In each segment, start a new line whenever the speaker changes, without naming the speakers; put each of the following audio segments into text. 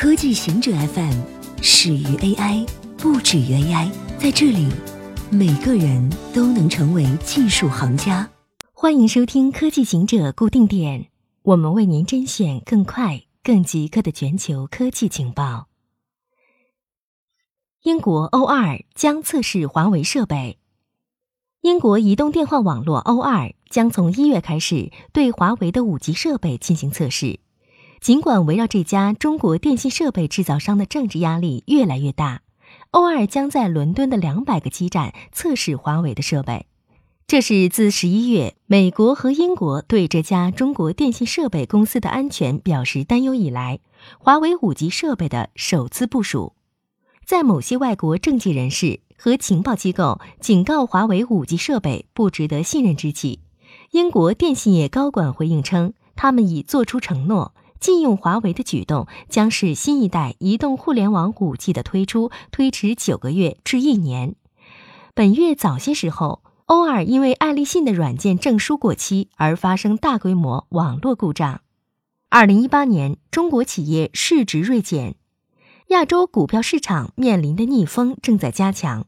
科技行者 FM 始于 AI，不止于 AI。在这里，每个人都能成为技术行家。
欢迎收听科技行者固定点，我们为您甄选更快、更即刻的全球科技情报。英国 O2 将测试华为设备。英国移动电话网络 O2 将从一月开始对华为的五 G 设备进行测试。尽管围绕这家中国电信设备制造商的政治压力越来越大，O2 将在伦敦的两百个基站测试华为的设备。这是自十一月美国和英国对这家中国电信设备公司的安全表示担忧以来，华为五 G 设备的首次部署。在某些外国政界人士和情报机构警告华为五 G 设备不值得信任之际，英国电信业高管回应称，他们已做出承诺。禁用华为的举动将使新一代移动互联网五 G 的推出推迟九个月至一年。本月早些时候，欧尔因为爱立信的软件证书过期而发生大规模网络故障。二零一八年，中国企业市值锐减，亚洲股票市场面临的逆风正在加强，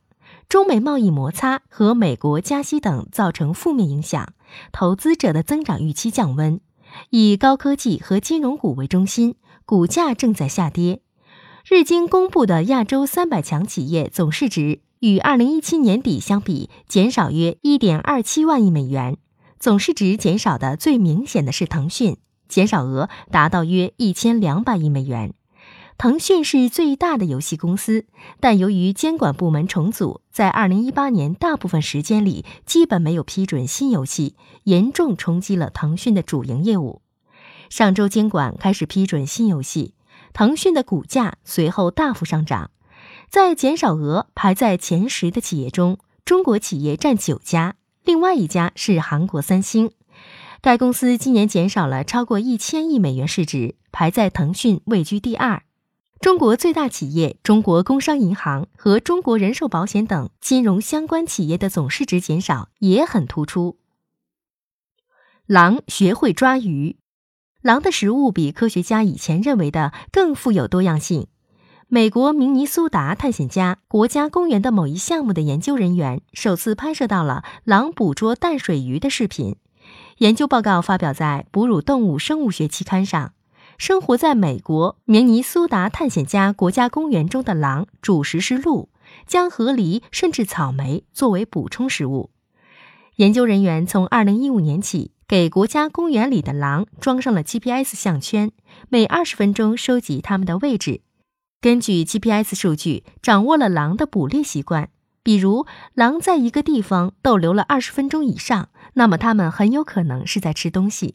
中美贸易摩擦和美国加息等造成负面影响，投资者的增长预期降温。以高科技和金融股为中心，股价正在下跌。日经公布的亚洲三百强企业总市值与二零一七年底相比减少约一点二七万亿美元。总市值减少的最明显的是腾讯，减少额达到约一千两百亿美元。腾讯是最大的游戏公司，但由于监管部门重组，在二零一八年大部分时间里基本没有批准新游戏，严重冲击了腾讯的主营业务。上周监管开始批准新游戏，腾讯的股价随后大幅上涨。在减少额排在前十的企业中，中国企业占九家，另外一家是韩国三星。该公司今年减少了超过一千亿美元市值，排在腾讯位居第二。中国最大企业中国工商银行和中国人寿保险等金融相关企业的总市值减少也很突出。狼学会抓鱼，狼的食物比科学家以前认为的更富有多样性。美国明尼苏达探险家国家公园的某一项目的研究人员首次拍摄到了狼捕捉淡水鱼的视频。研究报告发表在《哺乳动物生物学》期刊上。生活在美国明尼苏达探险家国家公园中的狼主食是鹿，将河狸甚至草莓作为补充食物。研究人员从2015年起给国家公园里的狼装上了 GPS 项圈，每20分钟收集它们的位置。根据 GPS 数据，掌握了狼的捕猎习惯。比如，狼在一个地方逗留了20分钟以上，那么它们很有可能是在吃东西。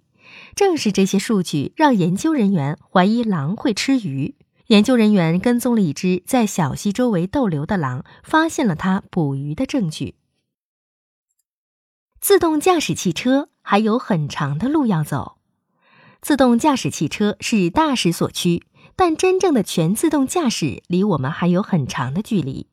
正是这些数据让研究人员怀疑狼会吃鱼。研究人员跟踪了一只在小溪周围逗留的狼，发现了它捕鱼的证据。自动驾驶汽车还有很长的路要走。自动驾驶汽车是大势所趋，但真正的全自动驾驶离我们还有很长的距离。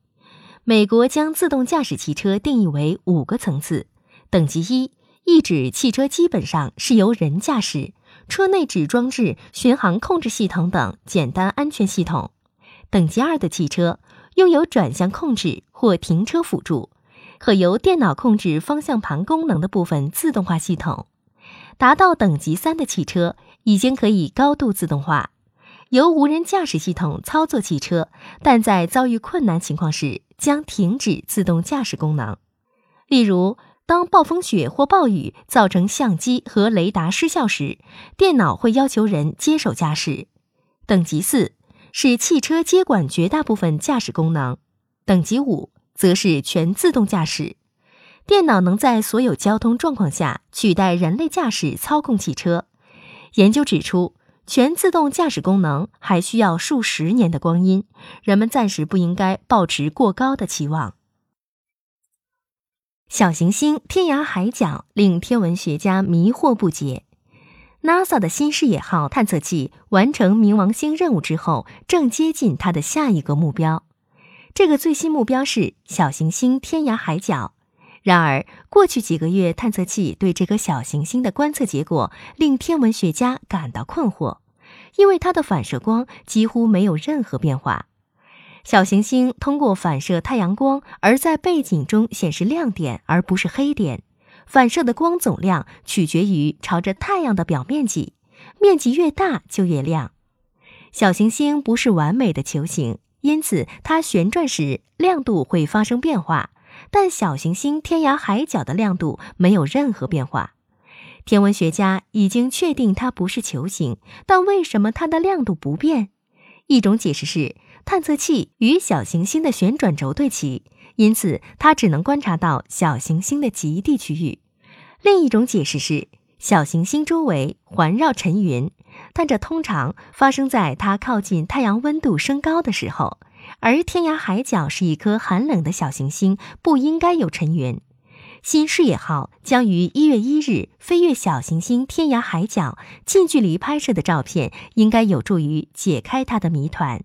美国将自动驾驶汽车定义为五个层次，等级一。意指汽车基本上是由人驾驶，车内只装置巡航控制系统等简单安全系统。等级二的汽车拥有转向控制或停车辅助，可由电脑控制方向盘功能的部分自动化系统。达到等级三的汽车已经可以高度自动化，由无人驾驶系统操作汽车，但在遭遇困难情况时将停止自动驾驶功能，例如。当暴风雪或暴雨造成相机和雷达失效时，电脑会要求人接手驾驶。等级四是汽车接管绝大部分驾驶功能，等级五则是全自动驾驶，电脑能在所有交通状况下取代人类驾驶操控汽车。研究指出，全自动驾驶功能还需要数十年的光阴，人们暂时不应该抱持过高的期望。小行星天涯海角令天文学家迷惑不解。NASA 的新视野号探测器完成冥王星任务之后，正接近它的下一个目标。这个最新目标是小行星天涯海角。然而，过去几个月探测器对这颗小行星的观测结果令天文学家感到困惑。因为它的反射光几乎没有任何变化。小行星通过反射太阳光而在背景中显示亮点，而不是黑点。反射的光总量取决于朝着太阳的表面积，面积越大就越亮。小行星不是完美的球形，因此它旋转时亮度会发生变化。但小行星天涯海角的亮度没有任何变化。天文学家已经确定它不是球形，但为什么它的亮度不变？一种解释是。探测器与小行星的旋转轴对齐，因此它只能观察到小行星的极地区域。另一种解释是，小行星周围环绕尘云，但这通常发生在它靠近太阳温度升高的时候。而天涯海角是一颗寒冷的小行星，不应该有尘云。新视野号将于一月一日飞越小行星天涯海角，近距离拍摄的照片应该有助于解开它的谜团。